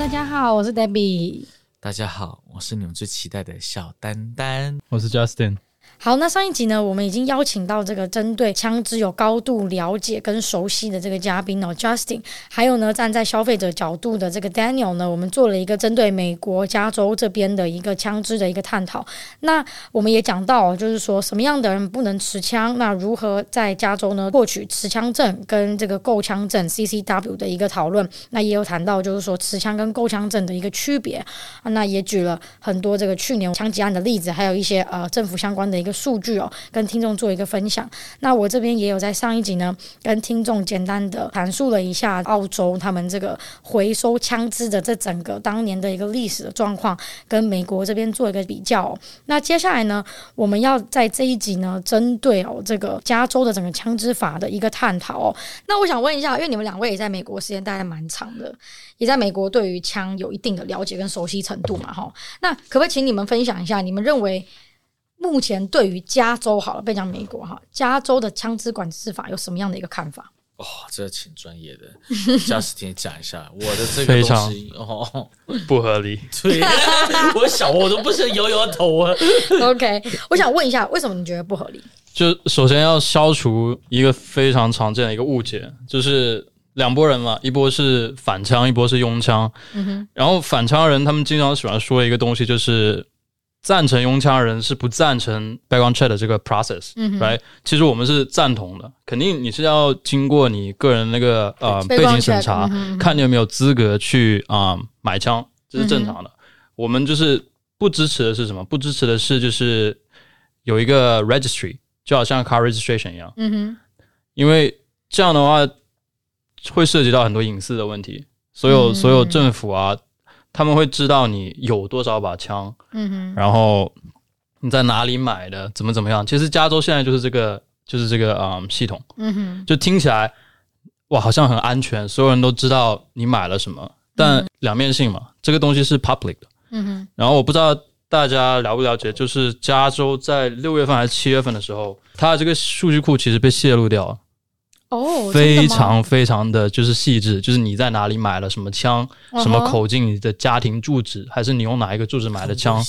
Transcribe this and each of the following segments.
大家好，我是 Debbie。大家好，我是你们最期待的小丹丹。我是 Justin。好，那上一集呢，我们已经邀请到这个针对枪支有高度了解跟熟悉的这个嘉宾哦，Justin，还有呢，站在消费者角度的这个 Daniel 呢，我们做了一个针对美国加州这边的一个枪支的一个探讨。那我们也讲到，就是说什么样的人不能持枪，那如何在加州呢获取持枪证跟这个购枪证 CCW 的一个讨论。那也有谈到，就是说持枪跟购枪证的一个区别。那也举了很多这个去年枪击案的例子，还有一些呃政府相关的一个。数据哦，跟听众做一个分享。那我这边也有在上一集呢，跟听众简单的阐述了一下澳洲他们这个回收枪支的这整个当年的一个历史的状况，跟美国这边做一个比较。那接下来呢，我们要在这一集呢，针对哦这个加州的整个枪支法的一个探讨哦。那我想问一下，因为你们两位也在美国时间待的蛮长的，也在美国对于枪有一定的了解跟熟悉程度嘛，哈。那可不可以请你们分享一下，你们认为？目前对于加州好了，别讲美国哈，加州的枪支管制法有什么样的一个看法？哦，这请专业的 Justin 讲一下。我的这个东西哦不合理，对，我想我都不是摇摇头啊。OK，我想问一下，为什么你觉得不合理？就首先要消除一个非常常见的一个误解，就是两拨人嘛，一波是反枪，一波是拥枪。嗯哼，然后反枪人他们经常喜欢说一个东西，就是。赞成拥枪人是不赞成 background check 的这个 process，嗯哼，right？其实我们是赞同的，肯定你是要经过你个人那个呃背景审查，嗯、看你有没有资格去啊、呃、买枪，这是正常的。嗯、我们就是不支持的是什么？不支持的是就是有一个 registry，就好像 car registration 一样，嗯哼，因为这样的话会涉及到很多隐私的问题，所有、嗯、所有政府啊。他们会知道你有多少把枪，嗯哼，然后你在哪里买的，怎么怎么样。其实加州现在就是这个，就是这个啊、嗯、系统，嗯哼，就听起来哇，好像很安全，所有人都知道你买了什么。但两面性嘛，这个东西是 public 的，嗯哼。然后我不知道大家了不了解，就是加州在六月份还是七月份的时候，它的这个数据库其实被泄露掉了。哦，oh, 非常非常的就是细致，就是你在哪里买了什么枪，uh. 什么口径，你的家庭住址，还是你用哪一个住址买的枪，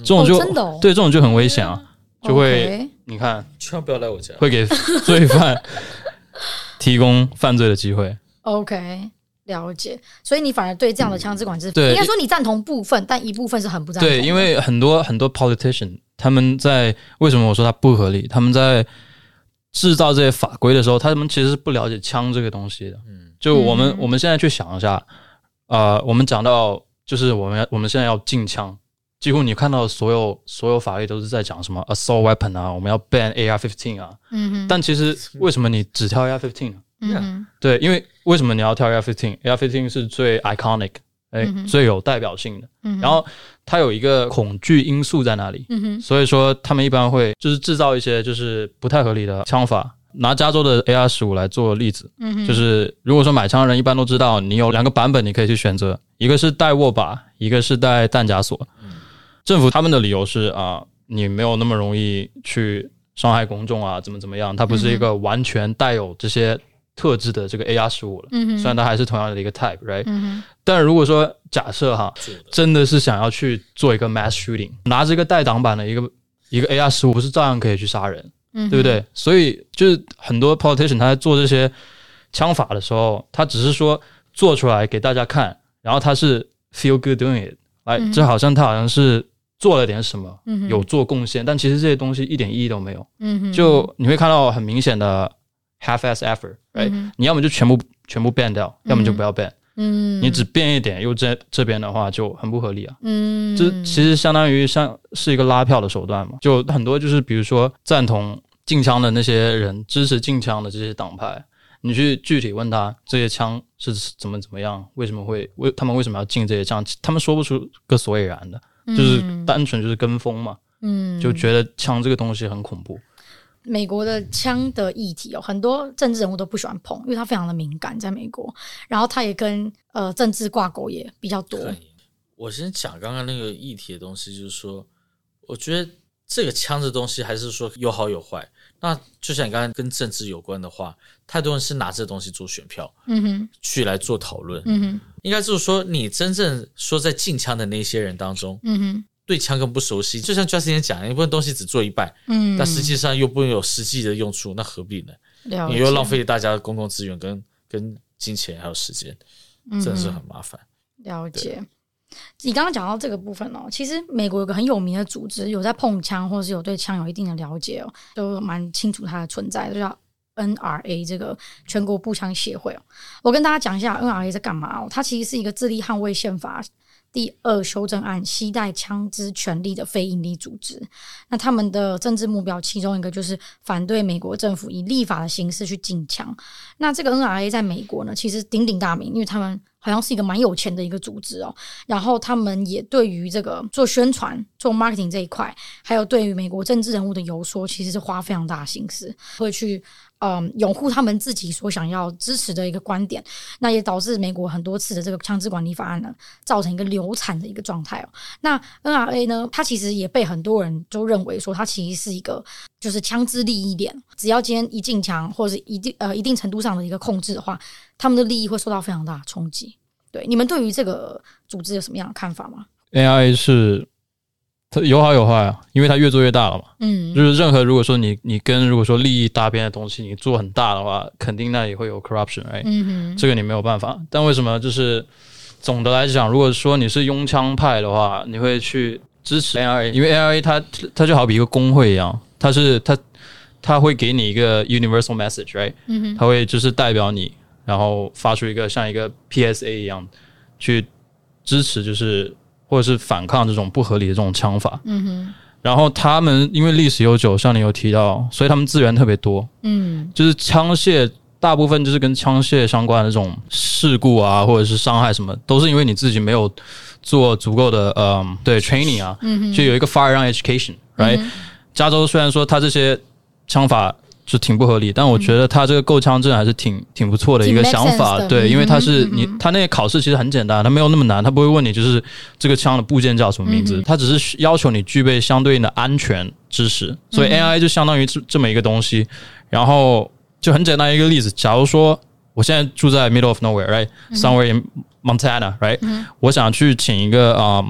这种就、oh, 真的哦、对，这种就很危险啊就会你看，千万不要来我家，会给 罪犯提供犯罪的机会。OK，了解。所以你反而对这样的枪支管制，对，应该说你赞同部分，但一部分是很不赞同。对，因为很多很多 politician 他们在为什么我说他不合理？他们在。制造这些法规的时候，他们其实是不了解枪这个东西的。嗯，就我们我们现在去想一下，呃，我们讲到就是我们我们现在要禁枪，几乎你看到所有所有法律都是在讲什么 assault weapon 啊，我们要 ban AR-15 啊。嗯哼。但其实为什么你只挑 AR-15 呢？嗯哼。对，因为为什么你要挑 AR fifteen？AR fifteen 是最 iconic。哎，最有代表性的，嗯、然后它有一个恐惧因素在那里，嗯、哼所以说他们一般会就是制造一些就是不太合理的枪法。拿加州的 AR 十五来做例子，嗯、哼就是如果说买枪的人一般都知道，你有两个版本你可以去选择，一个是带握把，一个是带弹夹锁。嗯、政府他们的理由是啊，你没有那么容易去伤害公众啊，怎么怎么样，它不是一个完全带有这些。特制的这个 AR 十五了，嗯、哼。虽然它还是同样的一个 type，right？、嗯、哼。但如果说假设哈，的。真的是想要去做一个 mass shooting，拿着一个带挡板的一个一个 AR 十五，不是照样可以去杀人，嗯、对不对？所以就是很多 politician 他在做这些枪法的时候，他只是说做出来给大家看，然后他是 feel good doing it，来，这好像他好像是做了点什么，嗯、哼。有做贡献，但其实这些东西一点意义都没有，嗯、哼。就你会看到很明显的。Half-ass effort，right？、嗯、你要么就全部全部 ban 掉，要么就不要 ban。嗯，你只变一点，又这这边的话就很不合理啊。嗯，这其实相当于像是一个拉票的手段嘛。就很多就是比如说赞同禁枪的那些人，支持禁枪的这些党派，你去具体问他这些枪是怎么怎么样，为什么会为他们为什么要禁这些枪，他们说不出个所以然的，就是单纯就是跟风嘛。嗯，就觉得枪这个东西很恐怖。美国的枪的议题哦，很多政治人物都不喜欢碰，因为它非常的敏感，在美国。然后他也跟呃政治挂钩也比较多。我先讲刚刚那个议题的东西，就是说，我觉得这个枪的东西还是说有好有坏。那就像你刚刚跟政治有关的话，太多人是拿这东西做选票，嗯哼，去来做讨论，嗯哼，应该就是说，你真正说在禁枪的那些人当中，嗯哼，对枪更不熟悉。就像 Justin 讲，一部分东西只做一半，嗯，但实际上又不能有实际的用处，那何必呢？你又浪费大家的公共资源跟跟金钱还有时间，真的是很麻烦。了解。你刚刚讲到这个部分哦，其实美国有个很有名的组织，有在碰枪或者是有对枪有一定的了解哦，都蛮清楚它的存在，就叫 NRA 这个全国步枪协会哦。我跟大家讲一下 NRA 在干嘛哦，它其实是一个致力捍卫宪法第二修正案携带枪支权利的非营利组织。那他们的政治目标其中一个就是反对美国政府以立法的形式去禁枪。那这个 NRA 在美国呢，其实鼎鼎大名，因为他们。好像是一个蛮有钱的一个组织哦，然后他们也对于这个做宣传、做 marketing 这一块，还有对于美国政治人物的游说，其实是花非常大的心思，会去嗯拥护他们自己所想要支持的一个观点。那也导致美国很多次的这个枪支管理法案呢，造成一个流产的一个状态哦。那 NRA 呢，它其实也被很多人都认为说，它其实是一个就是枪支利益链，只要今天一禁枪或者一定呃一定程度上的一个控制的话。他们的利益会受到非常大的冲击。对，你们对于这个组织有什么样的看法吗？NRA 是它有好有坏啊，因为它越做越大了嘛。嗯，就是任何如果说你你跟如果说利益搭边的东西，你做很大的话，肯定那也会有 corruption，right？嗯，这个你没有办法。但为什么就是总的来讲，如果说你是拥枪派的话，你会去支持 NRA？因为 NRA 它它就好比一个工会一样，它是它它会给你一个 universal message，right？嗯哼，它会就是代表你。然后发出一个像一个 PSA 一样，去支持就是或者是反抗这种不合理的这种枪法。嗯哼。然后他们因为历史悠久，像你有提到，所以他们资源特别多。嗯。就是枪械大部分就是跟枪械相关的这种事故啊，或者是伤害什么，都是因为你自己没有做足够的嗯对 training 啊。嗯哼。就有一个 firearm education，right？嗯。加州虽然说它这些枪法。就挺不合理，但我觉得他这个购枪证还是挺挺不错的一个想法，对，因为他是你他那个考试其实很简单，他没有那么难，他不会问你就是这个枪的部件叫什么名字，他只是要求你具备相对应的安全知识，所以 NRA 就相当于这这么一个东西，然后就很简单一个例子，假如说我现在住在 middle of nowhere，right，somewhere in Montana，right，我想去请一个啊。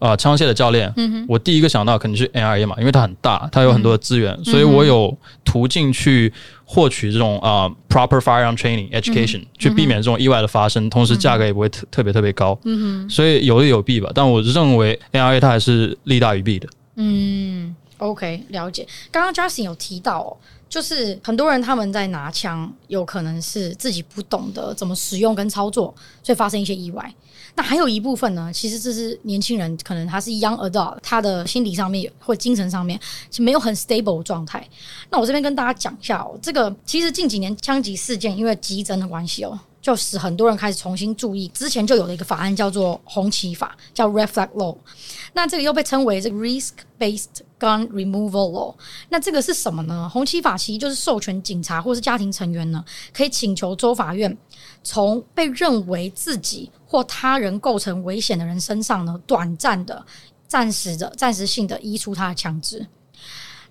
啊，枪械的教练，嗯、哼我第一个想到肯定是 NRA 嘛，因为它很大，它有很多的资源，嗯、所以我有途径去获取这种啊、uh, proper firearm training education，、嗯、去避免这种意外的发生，同时价格也不会特特别特别高，嗯哼，所以有利有弊吧。但我认为 NRA 它还是利大于弊的。嗯，OK，了解。刚刚 Justin 有提到哦，就是很多人他们在拿枪，有可能是自己不懂得怎么使用跟操作，所以发生一些意外。那还有一部分呢，其实这是年轻人，可能他是 young adult，他的心理上面或精神上面是没有很 stable 状态。那我这边跟大家讲一下哦，这个其实近几年枪击事件因为激增的关系哦，就使很多人开始重新注意之前就有的一个法案叫做红旗法，叫 Red Flag Law。那这个又被称为这个 Risk-Based Gun Removal Law。那这个是什么呢？红旗法其实就是授权警察或是家庭成员呢，可以请求州法院从被认为自己或他人构成危险的人身上呢，短暂的、暂时的、暂时性的移除他的枪支。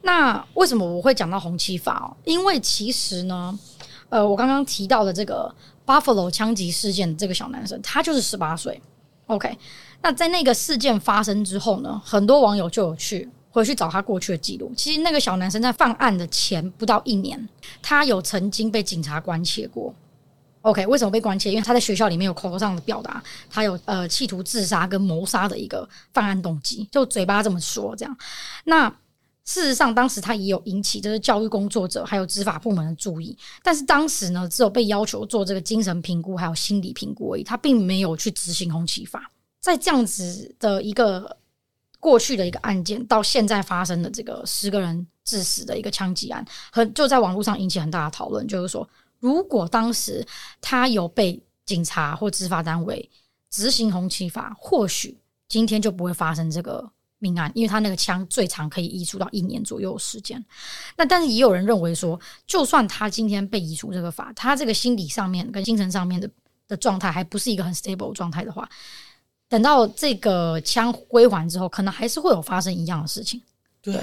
那为什么我会讲到红旗法哦？因为其实呢，呃，我刚刚提到的这个 Buffalo 枪击事件的这个小男生，他就是十八岁。OK，那在那个事件发生之后呢，很多网友就有去回去找他过去的记录。其实那个小男生在犯案的前不到一年，他有曾经被警察关切过。OK，为什么被关切？因为他在学校里面有口头上的表达，他有呃企图自杀跟谋杀的一个犯案动机，就嘴巴这么说这样。那事实上，当时他也有引起就是教育工作者还有执法部门的注意，但是当时呢，只有被要求做这个精神评估还有心理评估而已，他并没有去执行红旗法。在这样子的一个过去的一个案件，到现在发生的这个十个人致死的一个枪击案，很就在网络上引起很大的讨论，就是说。如果当时他有被警察或执法单位执行红旗法，或许今天就不会发生这个命案，因为他那个枪最长可以移除到一年左右的时间。那但是也有人认为说，就算他今天被移除这个法，他这个心理上面跟精神上面的的状态还不是一个很 stable 状态的话，等到这个枪归还之后，可能还是会有发生一样的事情。对，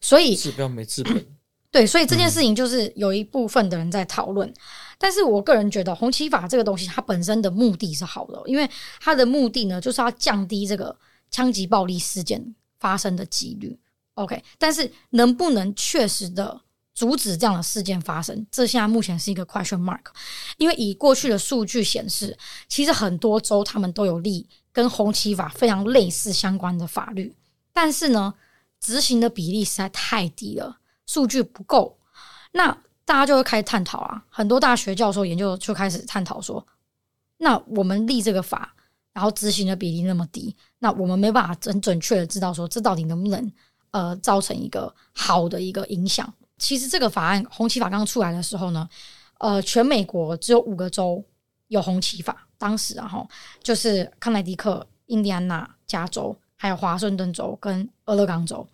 所以治标没治本。对，所以这件事情就是有一部分的人在讨论，嗯、但是我个人觉得红旗法这个东西，它本身的目的是好的，因为它的目的呢，就是要降低这个枪击暴力事件发生的几率。OK，但是能不能确实的阻止这样的事件发生，这现在目前是一个 question mark。因为以过去的数据显示，其实很多州他们都有立跟红旗法非常类似相关的法律，但是呢，执行的比例实在太低了。数据不够，那大家就会开始探讨啊。很多大学教授研究就开始探讨说，那我们立这个法，然后执行的比例那么低，那我们没办法很准确的知道说，这到底能不能呃造成一个好的一个影响。其实这个法案红旗法刚出来的时候呢，呃，全美国只有五个州有红旗法，当时然后就是康乃迪克、印第安纳、加州，还有华盛顿州跟俄勒冈州。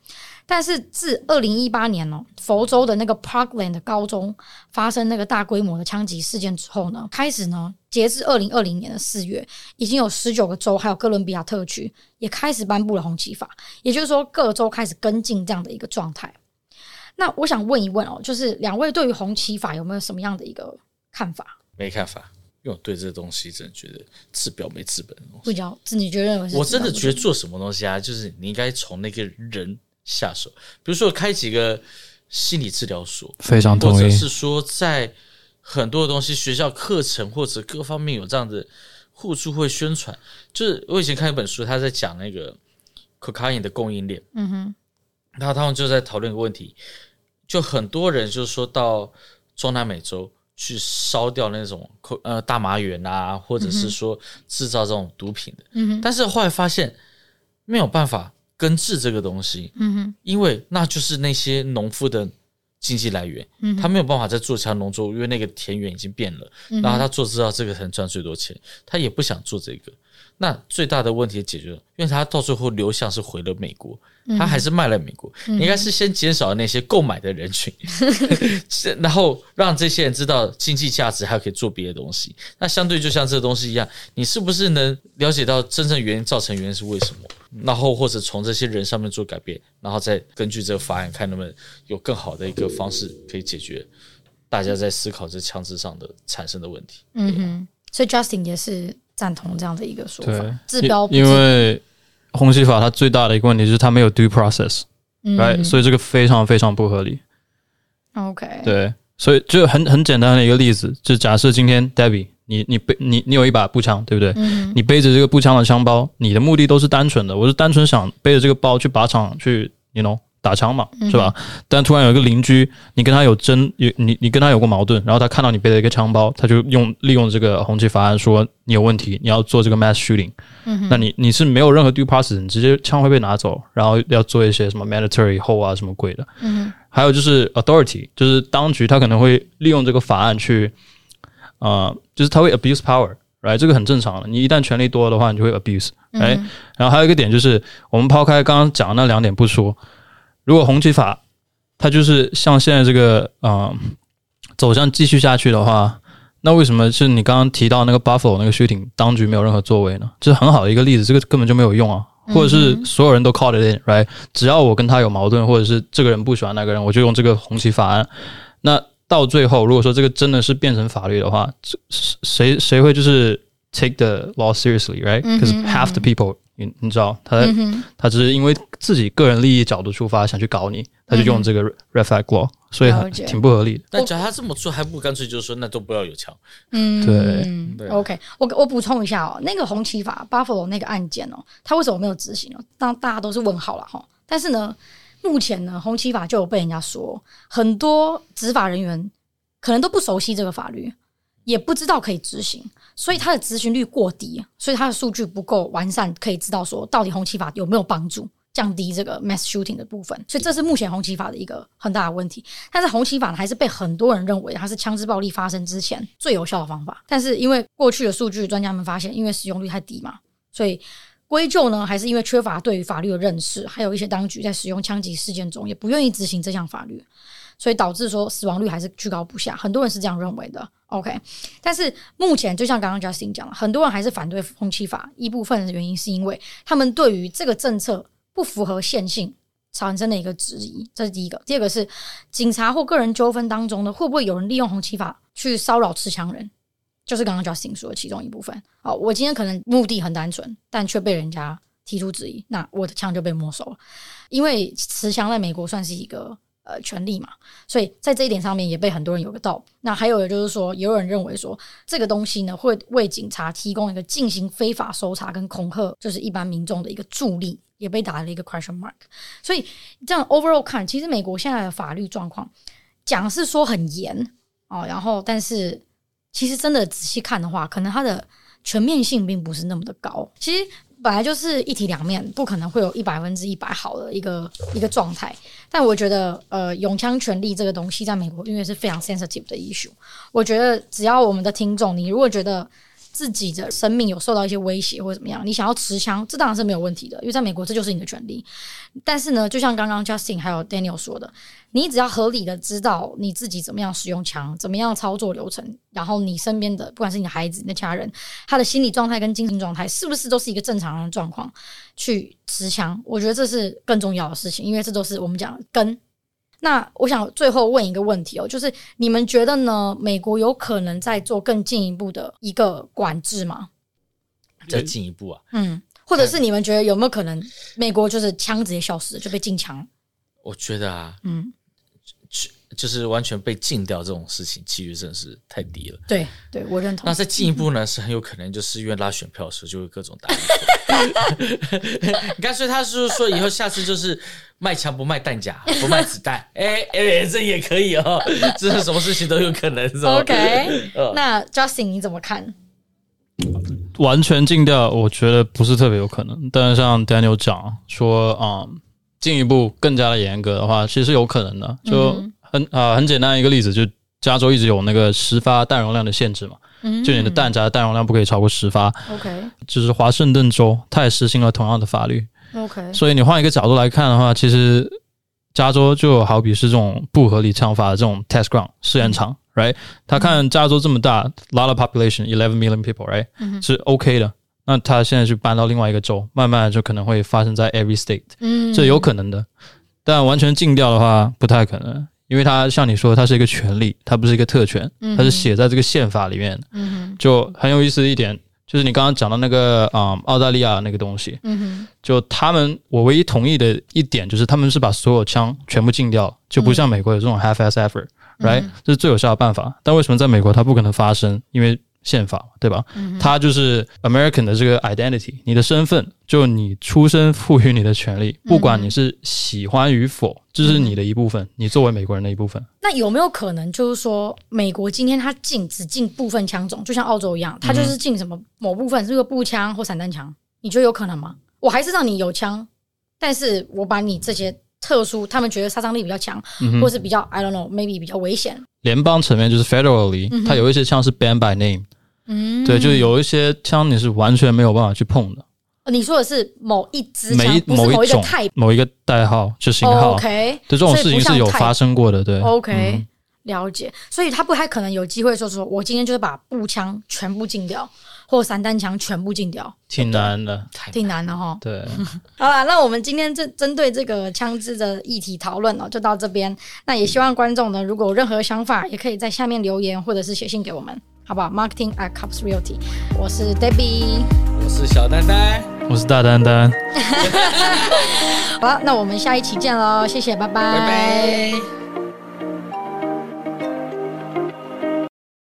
但是自二零一八年哦，佛州的那个 Parkland 高中发生那个大规模的枪击事件之后呢，开始呢，截至二零二零年的四月，已经有十九个州还有哥伦比亚特区也开始颁布了红旗法，也就是说各州开始跟进这样的一个状态。那我想问一问哦，就是两位对于红旗法有没有什么样的一个看法？没看法，因为我对这东西真的觉得治标没治本的东西。不叫自己觉得认为，我真的觉得做什么东西啊，就是你应该从那个人。下手，比如说开几个心理治疗所，非常同意，或者是说在很多的东西学校课程或者各方面有这样的互助会宣传。就是我以前看一本书，他在讲那个 cocaine 的供应链，嗯哼，然后他们就在讨论一个问题，就很多人就是说到中南美洲去烧掉那种呃大麻园啊，或者是说制造这种毒品的，嗯哼，但是后来发现没有办法。根治这个东西，嗯哼，因为那就是那些农夫的经济来源，嗯，他没有办法再做其他农作物，因为那个田园已经变了，嗯，然后他做知道这个才能赚最多钱，他也不想做这个，那最大的问题解决了，因为他到最后流向是回了美国。他还是卖了美国，嗯、应该是先减少那些购买的人群，嗯、然后让这些人知道经济价值，还可以做别的东西。那相对就像这个东西一样，你是不是能了解到真正原因造成原因是为什么？然后或者从这些人上面做改变，然后再根据这个法案看能不能有更好的一个方式可以解决大家在思考这枪支上的产生的问题。嗯哼，所以 Justin 也是赞同这样的一个说法，治标因为。红旗法它最大的一个问题就是它没有 due process，嗯，right? 所以这个非常非常不合理。OK，对，所以就很很简单的一个例子，就假设今天 Debbie，你你背你你有一把步枪，对不对？嗯，你背着这个步枪的枪包，你的目的都是单纯的，我是单纯想背着这个包去靶场去，you know。打枪嘛，是吧？但突然有一个邻居，你跟他有争，有你你跟他有过矛盾，然后他看到你背了一个枪包，他就用利用这个红旗法案说你有问题，你要做这个 mass shooting，嗯，那你你是没有任何 due process，你直接枪会被拿走，然后要做一些什么 mandatory hold 啊什么鬼的，嗯，还有就是 authority，就是当局他可能会利用这个法案去，啊、呃，就是他会 abuse power，right？这个很正常的，你一旦权力多了的话，你就会 abuse，哎、嗯，然后还有一个点就是，我们抛开刚刚讲的那两点不说。如果红旗法它就是像现在这个啊、呃、走向继续下去的话，那为什么是你刚刚提到那个 Buffalo 那个 shooting 当局没有任何作为呢？这、就是很好的一个例子，这个根本就没有用啊，或者是所有人都 caught it in，right？只要我跟他有矛盾，或者是这个人不喜欢那个人，我就用这个红旗法案。那到最后，如果说这个真的是变成法律的话，谁谁会就是 take the law seriously，right？Because half the people 你你知道，他、嗯、他只是因为自己个人利益角度出发，想去搞你，他就用这个 red flag law，所以很挺不合理的。但假如他这么做，还不干脆就是说，那都不要有枪。嗯，对，对。OK，我我补充一下哦，那个红旗法 Buffalo 那个案件哦，他为什么没有执行哦？当大家都是问号了哈。但是呢，目前呢，红旗法就有被人家说，很多执法人员可能都不熟悉这个法律，也不知道可以执行。所以它的执行率过低，所以它的数据不够完善，可以知道说到底红旗法有没有帮助降低这个 mass shooting 的部分。所以这是目前红旗法的一个很大的问题。但是红旗法呢，还是被很多人认为它是枪支暴力发生之前最有效的方法。但是因为过去的数据，专家们发现，因为使用率太低嘛，所以归咎呢，还是因为缺乏对于法律的认识，还有一些当局在使用枪击事件中也不愿意执行这项法律。所以导致说死亡率还是居高不下，很多人是这样认为的。OK，但是目前就像刚刚 Justin 讲了，很多人还是反对红旗法，一部分的原因是因为他们对于这个政策不符合线性产生的一个质疑。这是第一个。第二个是警察或个人纠纷当中呢，会不会有人利用红旗法去骚扰持枪人？就是刚刚 Justin 说的其中一部分。好，我今天可能目的很单纯，但却被人家提出质疑，那我的枪就被没收了。因为持枪在美国算是一个。呃，权利嘛，所以在这一点上面也被很多人有个道。那还有的就是说，也有人认为说，这个东西呢会为警察提供一个进行非法搜查跟恐吓，就是一般民众的一个助力，也被打了一个 question mark。所以这样 overall 看，其实美国现在的法律状况讲是说很严哦，然后但是其实真的仔细看的话，可能它的全面性并不是那么的高。其实。本来就是一体两面，不可能会有一百分之一百好的一个一个状态。但我觉得，呃，永枪权力这个东西在美国因为是非常 sensitive 的 issue。我觉得只要我们的听众，你如果觉得自己的生命有受到一些威胁或者怎么样，你想要持枪，这当然是没有问题的，因为在美国这就是你的权利。但是呢，就像刚刚 Justin 还有 Daniel 说的。你只要合理的知道你自己怎么样使用枪，怎么样操作流程，然后你身边的不管是你的孩子、你的家人，他的心理状态跟精神状态是不是都是一个正常人的状况，去持枪，我觉得这是更重要的事情，因为这都是我们讲的根。那我想最后问一个问题哦，就是你们觉得呢？美国有可能在做更进一步的一个管制吗？再进一步啊？嗯，或者是你们觉得有没有可能美国就是枪直接消失，就被禁枪？我觉得啊，嗯。就是完全被禁掉这种事情，几率真的是太低了。对，对我认同。那再进一步呢，是很有可能就是因为拉选票的时候就会各种打。你看，所以他是说以后下次就是卖枪不卖弹夹，不卖子弹。哎哎、欸，这也可以哦，这是什么事情都有可能，是吧？OK，那 Justin 你怎么看？完全禁掉，我觉得不是特别有可能。但是像 Daniel 讲说啊，进、嗯、一步更加的严格的话，其实是有可能的。就、嗯很啊、呃，很简单一个例子，就加州一直有那个十发弹容量的限制嘛，嗯，就你的弹夹的弹容量不可以超过十发。OK，就是华盛顿州，它也实行了同样的法律。OK，所以你换一个角度来看的话，其实加州就好比是这种不合理枪法的这种 test ground 试验场，嗯，right？他看加州这么大，lot of population，eleven million people，right？嗯，是 OK 的。那他现在去搬到另外一个州，慢慢就可能会发生在 every state，嗯，这有可能的。但完全禁掉的话，不太可能。因为它像你说，它是一个权利，它不是一个特权，它是写在这个宪法里面。嗯哼，就很有意思的一点，就是你刚刚讲到那个啊、嗯，澳大利亚那个东西。嗯哼，就他们，我唯一同意的一点就是，他们是把所有枪全部禁掉，就不像美国有这种 half-ass effort，right？这是最有效的办法。但为什么在美国它不可能发生？因为宪法对吧？嗯，它就是 American 的这个 identity，你的身份，就你出生赋予你的权利，不管你是喜欢与否，这是你的一部分，你作为美国人的一部分。那有没有可能就是说，美国今天它禁只禁部分枪种，就像澳洲一样，它就是禁什么某部分，是个步枪或散弹枪？你觉得有可能吗？我还是让你有枪，但是我把你这些特殊，他们觉得杀伤力比较强，或是比较 I don't know maybe 比较危险。联邦层面就是 federally，它有一些枪是 banned by name。嗯，对，就是有一些枪你是完全没有办法去碰的。你说的是某一支枪，某一种某一个代号，就型号。OK，对，这种事情是有发生过的。对，OK，嗯，了解。所以他不太可能有机会说说，我今天就是把步枪全部禁掉，或散弹枪全部禁掉，挺难的，挺难的哈。对，好了，那我们今天针针对这个枪支的议题讨论哦，就到这边。那也希望观众呢，如果有任何想法，也可以在下面留言，或者是写信给我们。好不好？Marketing at Cups Realty，我是 Debbie，我是小丹丹，我是大丹丹。好，那我们下一期见喽，谢谢，拜拜。拜拜。